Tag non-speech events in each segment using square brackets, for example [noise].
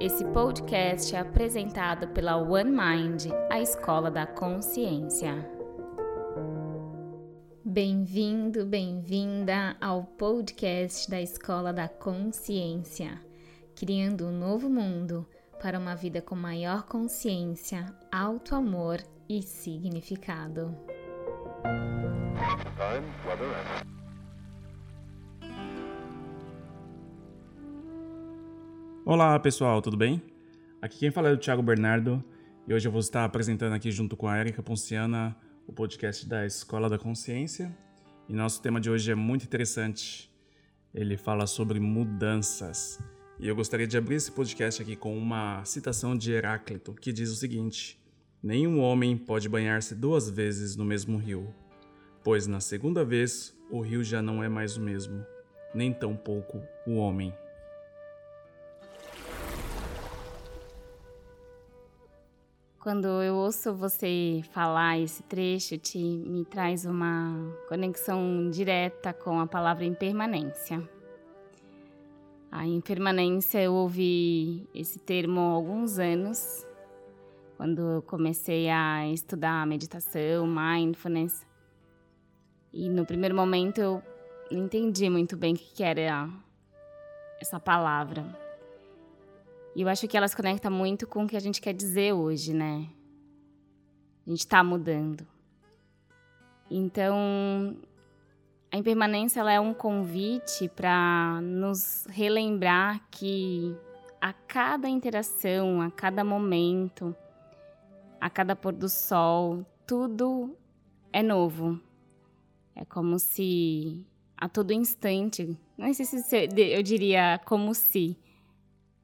Esse podcast é apresentado pela One Mind, a escola da consciência. Bem-vindo, bem-vinda ao podcast da Escola da Consciência, criando um novo mundo para uma vida com maior consciência, alto amor e significado. Olá pessoal, tudo bem? Aqui quem fala é o Thiago Bernardo e hoje eu vou estar apresentando aqui junto com a Erika Ponciana o podcast da Escola da Consciência. E nosso tema de hoje é muito interessante. Ele fala sobre mudanças. E eu gostaria de abrir esse podcast aqui com uma citação de Heráclito, que diz o seguinte: Nenhum homem pode banhar-se duas vezes no mesmo rio, pois na segunda vez o rio já não é mais o mesmo, nem tampouco o homem. Quando eu ouço você falar esse trecho, te, me traz uma conexão direta com a palavra impermanência. A impermanência, eu ouvi esse termo há alguns anos, quando eu comecei a estudar meditação, mindfulness. E no primeiro momento eu não entendi muito bem o que era essa palavra. E eu acho que elas conectam muito com o que a gente quer dizer hoje, né? A gente está mudando. Então, a impermanência ela é um convite para nos relembrar que a cada interação, a cada momento, a cada pôr do sol, tudo é novo. É como se a todo instante, não sei se eu diria como se,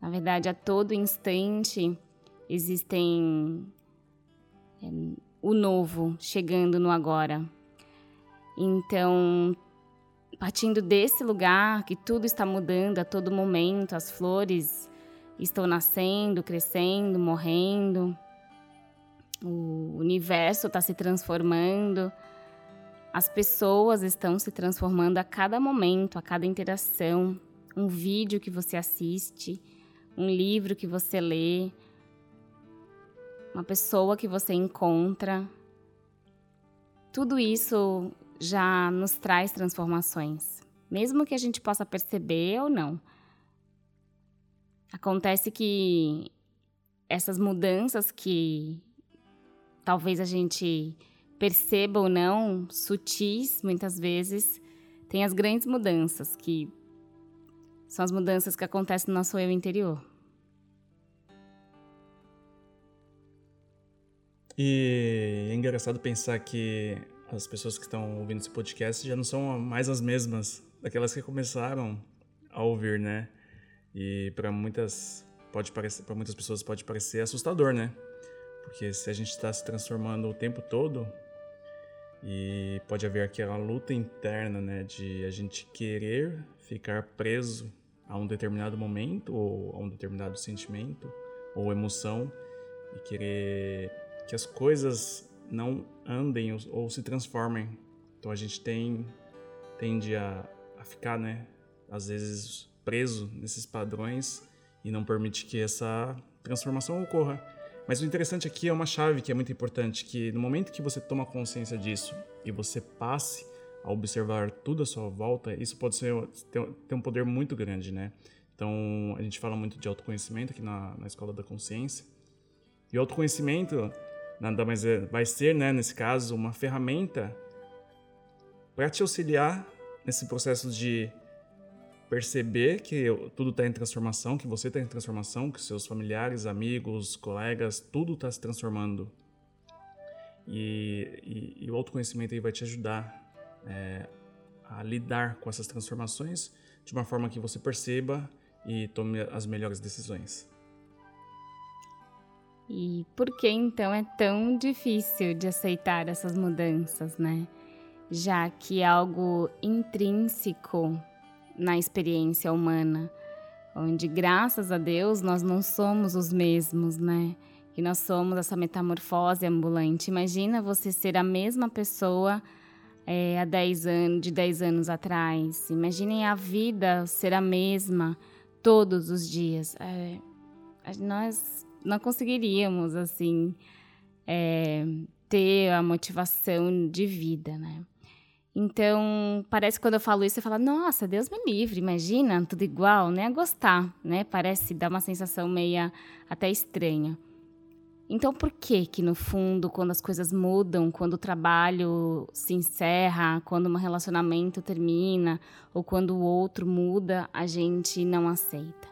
na verdade, a todo instante existem é, o novo chegando no agora. Então, partindo desse lugar que tudo está mudando a todo momento, as flores estão nascendo, crescendo, morrendo, o universo está se transformando, as pessoas estão se transformando a cada momento, a cada interação, um vídeo que você assiste um livro que você lê, uma pessoa que você encontra. Tudo isso já nos traz transformações, mesmo que a gente possa perceber ou não. Acontece que essas mudanças que talvez a gente perceba ou não, sutis muitas vezes, tem as grandes mudanças que são as mudanças que acontecem no nosso eu interior. E é engraçado pensar que as pessoas que estão ouvindo esse podcast já não são mais as mesmas daquelas que começaram a ouvir, né? E para muitas pode parecer, para muitas pessoas pode parecer assustador, né? Porque se a gente está se transformando o tempo todo e pode haver aquela luta interna, né, de a gente querer ficar preso a um determinado momento ou a um determinado sentimento ou emoção e querer que as coisas não andem ou, ou se transformem. Então a gente tem tende a, a ficar, né, às vezes preso nesses padrões e não permite que essa transformação ocorra. Mas o interessante aqui é uma chave que é muito importante, que no momento que você toma consciência disso e você passe a observar tudo à sua volta, isso pode ser, ter, um poder muito grande, né? Então, a gente fala muito de autoconhecimento aqui na, na Escola da Consciência. E o autoconhecimento nada mais é, vai ser, né, nesse caso, uma ferramenta para te auxiliar nesse processo de perceber que tudo está em transformação, que você está em transformação, que seus familiares, amigos, colegas, tudo está se transformando. E, e, e, o autoconhecimento aí vai te ajudar é, a lidar com essas transformações de uma forma que você perceba e tome as melhores decisões. E por que então é tão difícil de aceitar essas mudanças, né? Já que é algo intrínseco na experiência humana, onde graças a Deus nós não somos os mesmos, né? Que nós somos essa metamorfose ambulante. Imagina você ser a mesma pessoa é, há 10 anos, de 10 anos atrás. Imaginem a vida ser a mesma todos os dias. É, nós não conseguiríamos, assim, é, ter a motivação de vida, né? Então, parece que quando eu falo isso, você fala, nossa, Deus me livre, imagina, tudo igual, né? Gostar, né? Parece dar uma sensação meia até estranha. Então, por que que no fundo, quando as coisas mudam, quando o trabalho se encerra, quando um relacionamento termina ou quando o outro muda, a gente não aceita?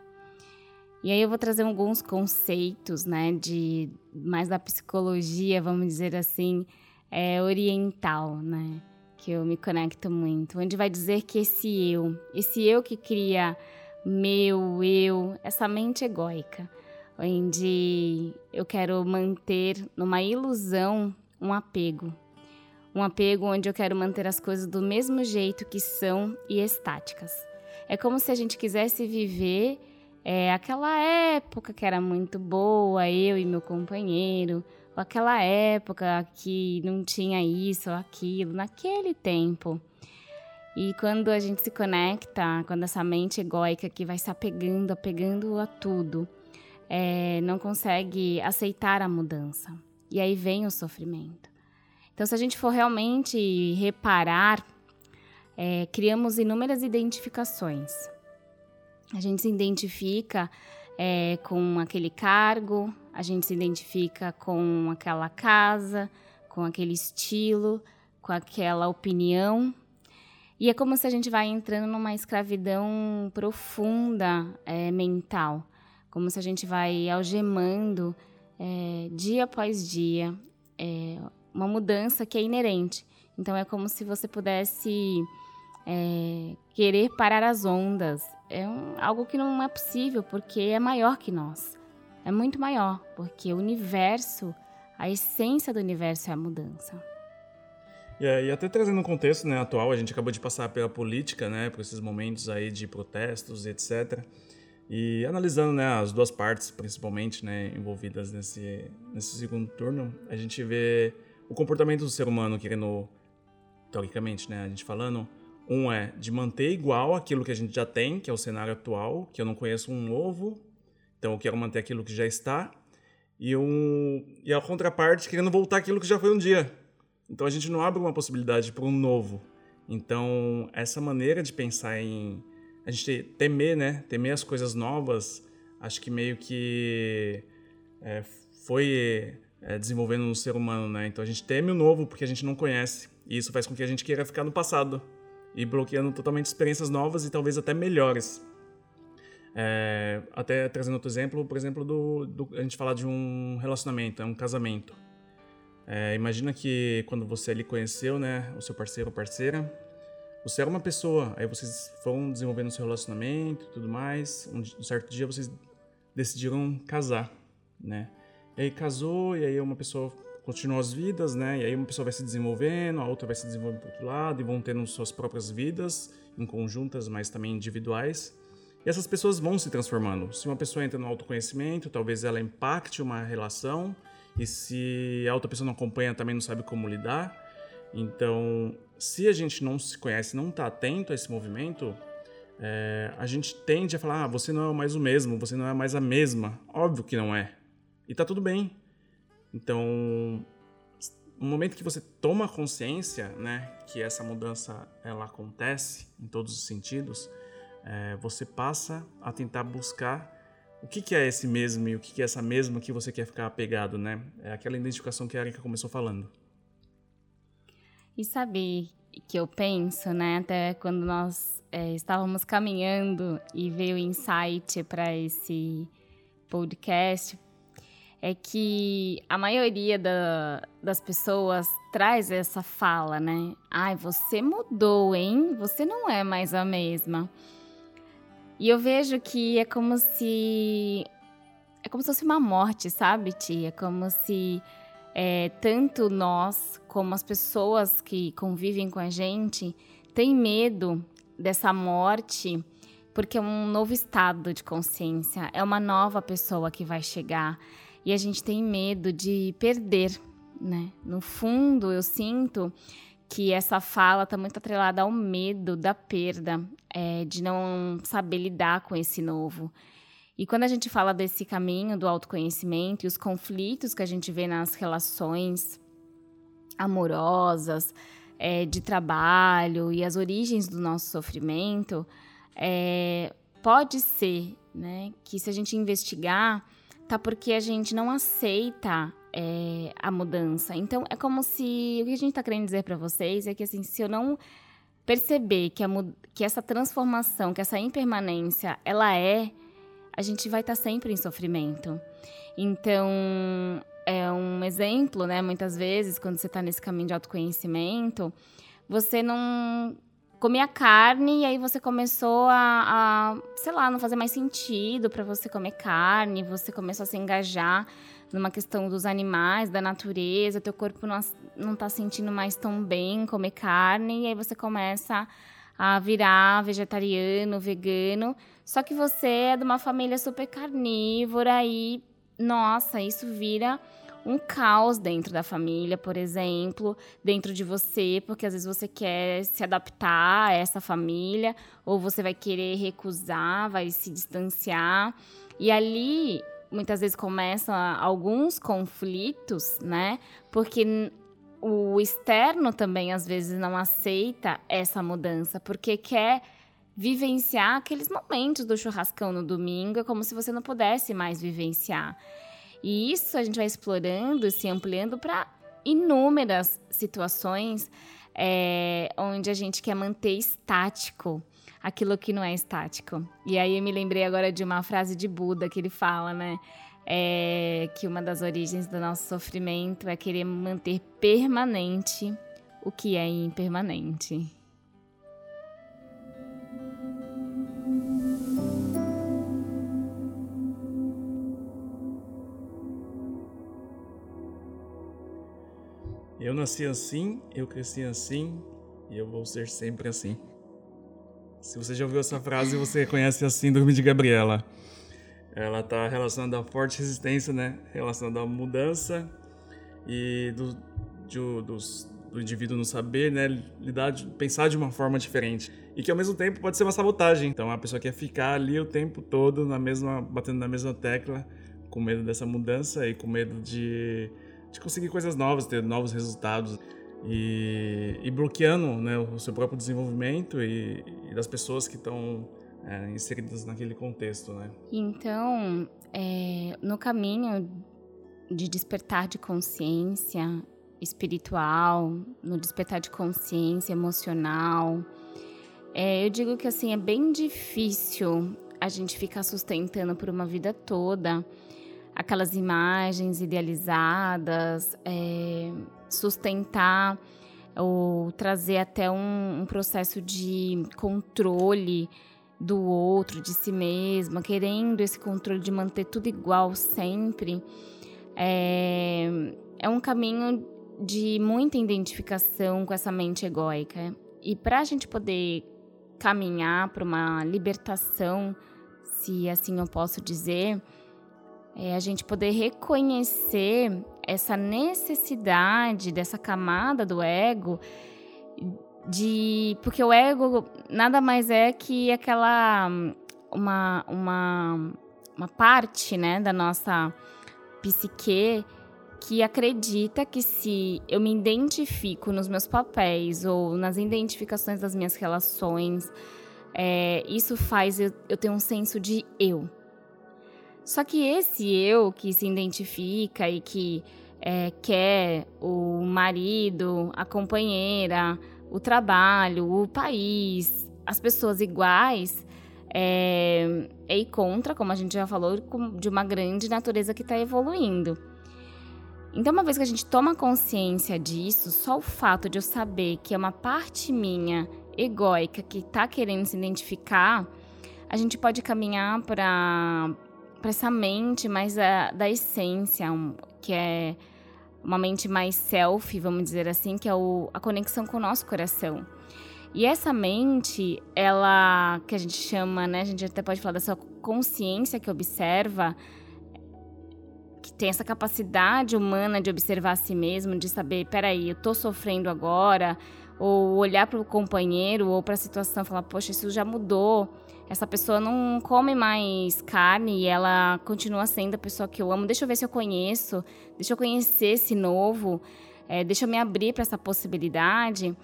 E aí eu vou trazer alguns conceitos, né, de mais da psicologia, vamos dizer assim, é, oriental, né, que eu me conecto muito, onde vai dizer que esse eu, esse eu que cria meu eu, essa mente egóica, onde eu quero manter numa ilusão um apego, um apego onde eu quero manter as coisas do mesmo jeito que são e estáticas. É como se a gente quisesse viver é, aquela época que era muito boa, eu e meu companheiro, ou aquela época que não tinha isso ou aquilo, naquele tempo. E quando a gente se conecta, quando essa mente egóica que vai se apegando, apegando a tudo, é, não consegue aceitar a mudança. E aí vem o sofrimento. Então, se a gente for realmente reparar, é, criamos inúmeras identificações. A gente se identifica é, com aquele cargo, a gente se identifica com aquela casa, com aquele estilo, com aquela opinião. E é como se a gente vai entrando numa escravidão profunda é, mental, como se a gente vai algemando é, dia após dia é, uma mudança que é inerente. Então é como se você pudesse é, querer parar as ondas, é um, algo que não é possível, porque é maior que nós. É muito maior, porque o universo, a essência do universo é a mudança. E, e até trazendo um contexto né, atual, a gente acabou de passar pela política, né, por esses momentos aí de protestos etc. E analisando né, as duas partes, principalmente, né, envolvidas nesse, nesse segundo turno, a gente vê o comportamento do ser humano querendo, teoricamente, né, a gente falando, um é de manter igual aquilo que a gente já tem, que é o cenário atual, que eu não conheço um novo, então eu quero manter aquilo que já está. E, um, e a contraparte querendo voltar aquilo que já foi um dia. Então a gente não abre uma possibilidade para um novo. Então essa maneira de pensar em a gente temer, né? Temer as coisas novas, acho que meio que é, foi é, desenvolvendo no ser humano, né? Então a gente teme o novo porque a gente não conhece. E isso faz com que a gente queira ficar no passado e bloqueando totalmente experiências novas e talvez até melhores. É, até trazendo outro exemplo, por exemplo, do, do, a gente falar de um relacionamento, é um casamento. É, imagina que quando você ali conheceu, né, o seu parceiro ou parceira, você era uma pessoa, aí vocês foram desenvolvendo seu relacionamento e tudo mais, um, certo dia vocês decidiram casar, né? E aí casou, e aí uma pessoa continuam as vidas, né? E aí uma pessoa vai se desenvolvendo, a outra vai se desenvolvendo para outro lado e vão tendo suas próprias vidas em conjuntas, mas também individuais. E essas pessoas vão se transformando. Se uma pessoa entra no autoconhecimento, talvez ela impacte uma relação, e se a outra pessoa não acompanha, também não sabe como lidar. Então, se a gente não se conhece, não está atento a esse movimento, é, a gente tende a falar: ah, você não é mais o mesmo, você não é mais a mesma. Óbvio que não é. E tá tudo bem. Então, no momento que você toma consciência, né, que essa mudança ela acontece em todos os sentidos, é, você passa a tentar buscar o que, que é esse mesmo e o que, que é essa mesma que você quer ficar apegado, né? É aquela identificação que a Erika começou falando. E sabe que eu penso, né? Até quando nós é, estávamos caminhando e veio o insight para esse podcast, é que a maioria da, das pessoas traz essa fala, né? Ai, você mudou, hein? Você não é mais a mesma. E eu vejo que é como se. É como se fosse uma morte, sabe, tia? É como se é, tanto nós como as pessoas que convivem com a gente têm medo dessa morte porque é um novo estado de consciência, é uma nova pessoa que vai chegar e a gente tem medo de perder, né? No fundo, eu sinto que essa fala está muito atrelada ao medo da perda, é, de não saber lidar com esse novo. E quando a gente fala desse caminho do autoconhecimento e os conflitos que a gente vê nas relações amorosas, é, de trabalho e as origens do nosso sofrimento, é, pode ser né, que se a gente investigar, tá porque a gente não aceita é, a mudança. Então, é como se. O que a gente está querendo dizer para vocês é que, assim, se eu não perceber que, a, que essa transformação, que essa impermanência, ela é, a gente vai estar tá sempre em sofrimento. Então, é um exemplo, né? Muitas vezes, quando você está nesse caminho de autoconhecimento, você não comia carne e aí você começou a, a sei lá, não fazer mais sentido para você comer carne, você começou a se engajar numa questão dos animais, da natureza, teu corpo não, não tá sentindo mais tão bem comer carne, e aí você começa a virar vegetariano, vegano, só que você é de uma família super carnívora e, nossa, isso vira um caos dentro da família, por exemplo, dentro de você, porque às vezes você quer se adaptar a essa família, ou você vai querer recusar, vai se distanciar. E ali muitas vezes começam alguns conflitos, né? Porque o externo também às vezes não aceita essa mudança, porque quer vivenciar aqueles momentos do churrascão no domingo, é como se você não pudesse mais vivenciar. E isso a gente vai explorando, se ampliando para inúmeras situações é, onde a gente quer manter estático aquilo que não é estático. E aí eu me lembrei agora de uma frase de Buda que ele fala, né? É, que uma das origens do nosso sofrimento é querer manter permanente o que é impermanente. Eu nasci assim, eu cresci assim e eu vou ser sempre assim. Se você já ouviu essa frase, você conhece a síndrome de Gabriela. Ela está relacionada à forte resistência, né? Relacionada à mudança e do, do indivíduo não saber, né? Lidar, pensar de uma forma diferente. E que ao mesmo tempo pode ser uma sabotagem. Então a pessoa quer ficar ali o tempo todo na mesma, batendo na mesma tecla, com medo dessa mudança e com medo de de conseguir coisas novas, ter novos resultados e, e bloqueando né, o seu próprio desenvolvimento e, e das pessoas que estão é, inseridas naquele contexto, né? Então, é, no caminho de despertar de consciência espiritual, no despertar de consciência emocional, é, eu digo que assim é bem difícil a gente ficar sustentando por uma vida toda aquelas imagens idealizadas, é, sustentar ou trazer até um, um, processo de controle do outro, de si mesma, querendo esse controle de manter tudo igual sempre, é, é um caminho de muita identificação com essa mente egóica. E para a gente poder caminhar para uma libertação, se assim eu posso dizer, é a gente poder reconhecer essa necessidade dessa camada do ego de porque o ego nada mais é que aquela uma uma uma parte, né, da nossa psique que acredita que se eu me identifico nos meus papéis ou nas identificações das minhas relações, é, isso faz eu, eu ter um senso de eu. Só que esse eu que se identifica e que é, quer o marido, a companheira, o trabalho, o país, as pessoas iguais, é, é contra, como a gente já falou, de uma grande natureza que está evoluindo. Então, uma vez que a gente toma consciência disso, só o fato de eu saber que é uma parte minha egóica que está querendo se identificar, a gente pode caminhar para para essa mente mais da, da essência, um, que é uma mente mais self, vamos dizer assim, que é o, a conexão com o nosso coração. E essa mente, ela, que a gente chama, né, a gente até pode falar dessa consciência que observa, que tem essa capacidade humana de observar a si mesmo, de saber, peraí, eu tô sofrendo agora, ou olhar para o companheiro ou para a situação e falar, poxa, isso já mudou. Essa pessoa não come mais carne e ela continua sendo a pessoa que eu amo. Deixa eu ver se eu conheço, deixa eu conhecer esse novo, é, deixa eu me abrir para essa possibilidade.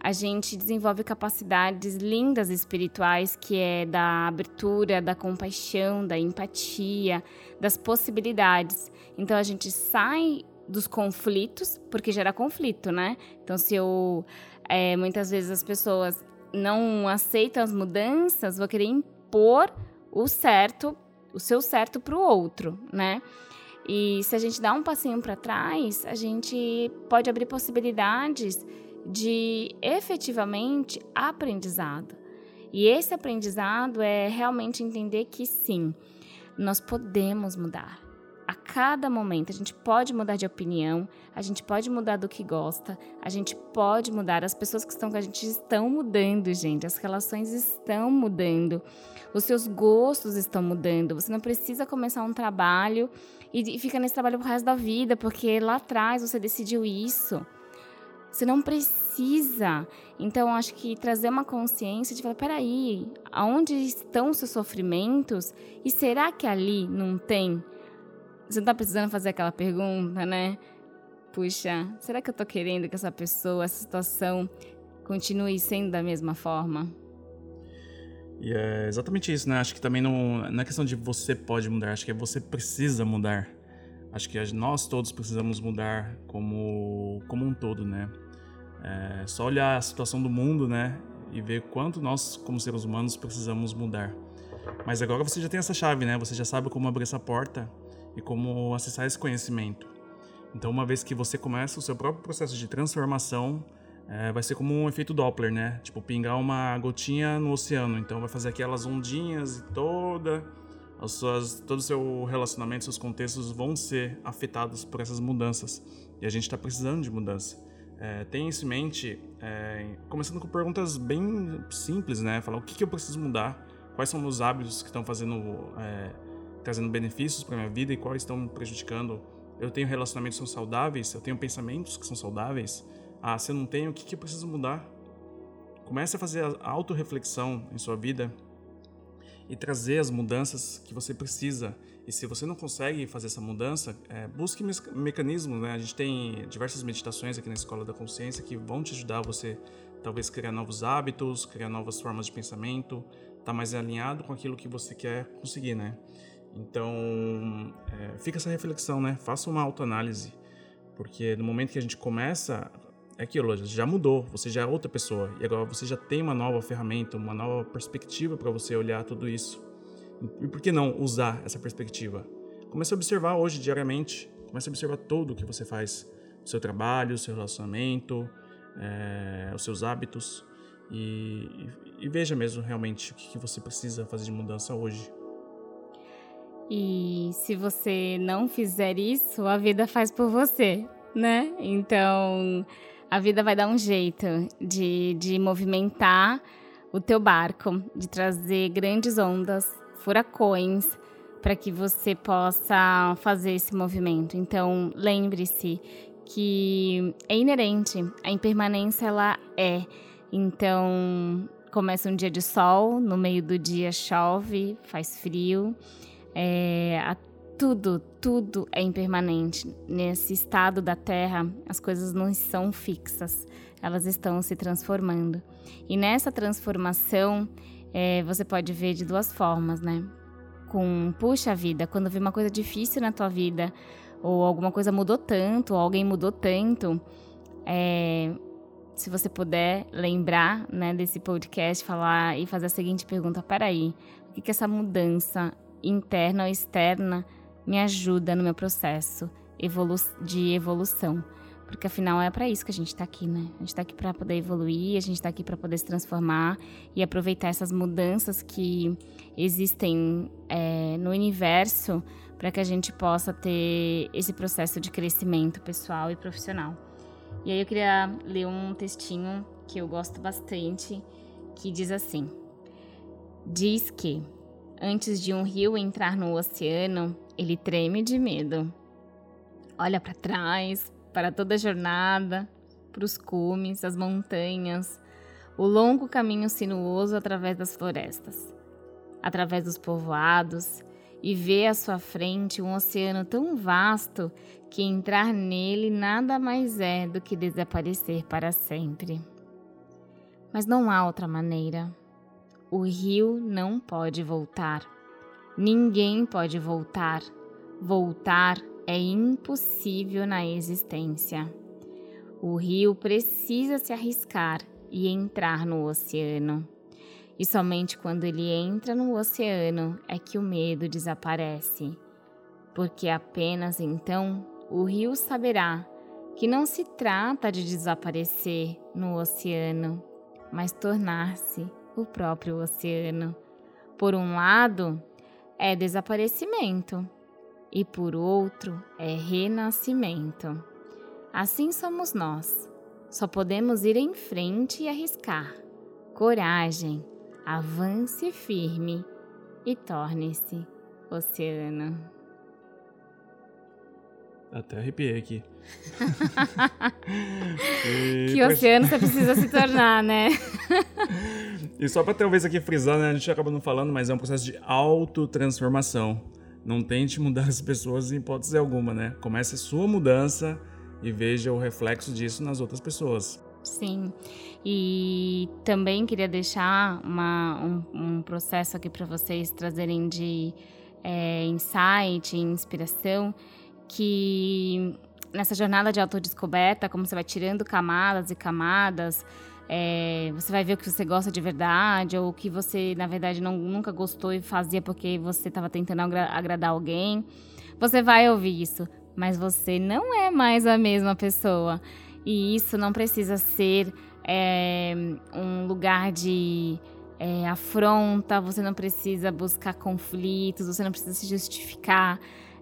A gente desenvolve capacidades lindas espirituais, que é da abertura, da compaixão, da empatia, das possibilidades. Então a gente sai dos conflitos, porque gera conflito, né? Então, se eu. É, muitas vezes as pessoas não aceitam as mudanças, vão querer impor o certo, o seu certo para o outro, né? E se a gente dá um passinho para trás, a gente pode abrir possibilidades de efetivamente aprendizado. E esse aprendizado é realmente entender que sim, nós podemos mudar a cada momento. A gente pode mudar de opinião, a gente pode mudar do que gosta, a gente pode mudar. As pessoas que estão com a gente estão mudando, gente. As relações estão mudando. Os seus gostos estão mudando. Você não precisa começar um trabalho e ficar nesse trabalho pro resto da vida, porque lá atrás você decidiu isso. Você não precisa. Então, acho que trazer uma consciência de falar: peraí, aonde estão os seus sofrimentos? E será que ali não tem você não tá precisando fazer aquela pergunta, né? Puxa, será que eu tô querendo que essa pessoa, essa situação continue sendo da mesma forma? E é exatamente isso, né? Acho que também não, não é questão de você pode mudar, acho que é você precisa mudar. Acho que nós todos precisamos mudar como, como um todo, né? É só olhar a situação do mundo, né? E ver quanto nós, como seres humanos, precisamos mudar. Mas agora você já tem essa chave, né? Você já sabe como abrir essa porta e como acessar esse conhecimento. Então, uma vez que você começa o seu próprio processo de transformação, é, vai ser como um efeito Doppler, né? Tipo, pingar uma gotinha no oceano. Então, vai fazer aquelas ondinhas e toda as suas, todo o seu relacionamento, seus contextos vão ser afetados por essas mudanças. E a gente está precisando de mudança. É, tenha isso em mente, é, começando com perguntas bem simples, né? Falar o que, que eu preciso mudar, quais são os hábitos que estão fazendo é, trazendo benefícios para minha vida e quais estão me prejudicando. Eu tenho relacionamentos que são saudáveis, eu tenho pensamentos que são saudáveis. Ah, se eu não tenho, o que, que eu preciso mudar? Comece a fazer a autorreflexão em sua vida e trazer as mudanças que você precisa. E se você não consegue fazer essa mudança, é, busque me mecanismos. Né? A gente tem diversas meditações aqui na Escola da Consciência que vão te ajudar você talvez criar novos hábitos, criar novas formas de pensamento, estar tá mais alinhado com aquilo que você quer conseguir, né? Então, é, fica essa reflexão, né? Faça uma autoanálise, porque no momento que a gente começa, é aquilo, já mudou, você já é outra pessoa e agora você já tem uma nova ferramenta, uma nova perspectiva para você olhar tudo isso. E por que não usar essa perspectiva? Comece a observar hoje diariamente, comece a observar tudo o que você faz, o seu trabalho, o seu relacionamento, é, os seus hábitos e, e, veja mesmo realmente o que você precisa fazer de mudança hoje. E se você não fizer isso, a vida faz por você, né? Então, a vida vai dar um jeito de, de movimentar o teu barco, de trazer grandes ondas, furacões, para que você possa fazer esse movimento. Então, lembre-se que é inerente, a impermanência ela é. Então, começa um dia de sol, no meio do dia chove, faz frio. É, a, tudo, tudo é impermanente. Nesse estado da Terra, as coisas não são fixas, elas estão se transformando. E nessa transformação, é, você pode ver de duas formas, né? Com, puxa vida, quando vê uma coisa difícil na tua vida, ou alguma coisa mudou tanto, ou alguém mudou tanto, é, se você puder lembrar né, desse podcast, falar e fazer a seguinte pergunta: peraí, o que, que essa mudança interna ou externa me ajuda no meu processo de evolução. Porque afinal é para isso que a gente está aqui, né? A gente está aqui para poder evoluir, a gente está aqui para poder se transformar e aproveitar essas mudanças que existem é, no universo para que a gente possa ter esse processo de crescimento pessoal e profissional. E aí eu queria ler um textinho que eu gosto bastante, que diz assim: Diz que Antes de um rio entrar no oceano, ele treme de medo. Olha para trás, para toda a jornada, para os cumes, as montanhas, o longo caminho sinuoso através das florestas, através dos povoados, e vê à sua frente um oceano tão vasto que entrar nele nada mais é do que desaparecer para sempre. Mas não há outra maneira. O rio não pode voltar. Ninguém pode voltar. Voltar é impossível na existência. O rio precisa se arriscar e entrar no oceano. E somente quando ele entra no oceano é que o medo desaparece, porque apenas então o rio saberá que não se trata de desaparecer no oceano, mas tornar-se o próprio oceano. Por um lado, é desaparecimento, e por outro, é renascimento. Assim somos nós. Só podemos ir em frente e arriscar. Coragem, avance firme e torne-se oceano. Até arrepiei aqui. [laughs] que oceano você precisa se tornar, né? [laughs] e só para talvez aqui frisar, né? A gente acaba não falando, mas é um processo de autotransformação. Não tente mudar as pessoas em hipótese alguma, né? Comece a sua mudança e veja o reflexo disso nas outras pessoas. Sim. E também queria deixar uma, um, um processo aqui para vocês trazerem de é, insight, inspiração, que nessa jornada de autodescoberta, como você vai tirando camadas e camadas, é, você vai ver o que você gosta de verdade, ou o que você, na verdade, não, nunca gostou e fazia porque você estava tentando agra agradar alguém. Você vai ouvir isso, mas você não é mais a mesma pessoa. E isso não precisa ser é, um lugar de é, afronta, você não precisa buscar conflitos, você não precisa se justificar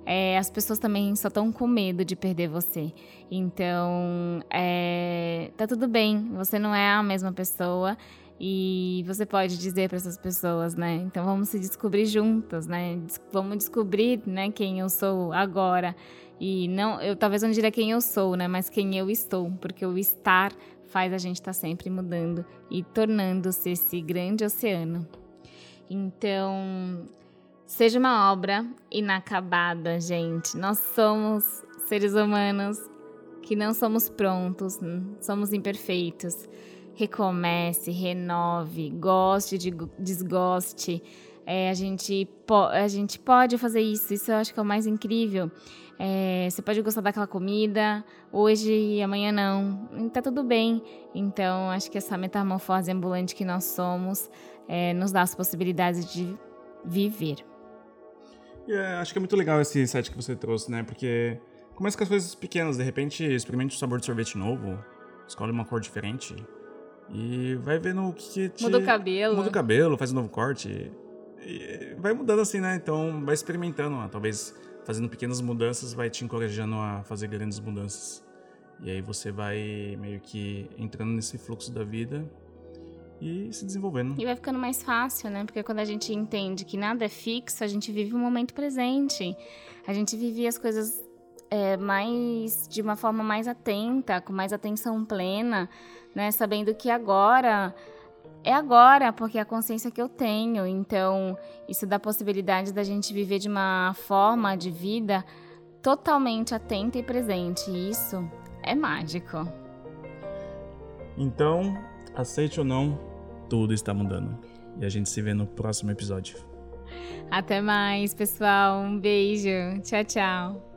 é, as pessoas também só estão com medo de perder você. Então, é, tá tudo bem, você não é a mesma pessoa e você pode dizer para essas pessoas, né? Então, vamos se descobrir juntas, né? Vamos descobrir, né, quem eu sou agora. E não, eu talvez não diria quem eu sou, né, mas quem eu estou, porque o estar faz a gente estar tá sempre mudando e tornando-se esse grande oceano. Então, seja uma obra inacabada, gente. Nós somos seres humanos que não somos prontos, somos imperfeitos. Recomece, renove, goste, de, desgoste. É, a, gente a gente pode fazer isso, isso eu acho que é o mais incrível. É, você pode gostar daquela comida hoje e amanhã não. Tá tudo bem. Então, acho que essa metamorfose ambulante que nós somos é, nos dá as possibilidades de viver. Yeah, acho que é muito legal esse insight que você trouxe, né? Porque começa com as coisas pequenas, de repente experimente o sabor de sorvete novo, escolhe uma cor diferente e vai vendo o que, te... Muda o cabelo. Muda o cabelo, faz um novo corte. E vai mudando assim, né? Então vai experimentando, ó. talvez fazendo pequenas mudanças vai te encorajando a fazer grandes mudanças. E aí você vai meio que entrando nesse fluxo da vida e se desenvolvendo. E vai ficando mais fácil, né? Porque quando a gente entende que nada é fixo, a gente vive o momento presente. A gente vive as coisas é, mais de uma forma mais atenta, com mais atenção plena, né? Sabendo que agora é agora, porque é a consciência que eu tenho. Então, isso dá possibilidade da gente viver de uma forma de vida totalmente atenta e presente. E isso é mágico. Então, aceite ou não, tudo está mudando. E a gente se vê no próximo episódio. Até mais, pessoal. Um beijo. Tchau, tchau.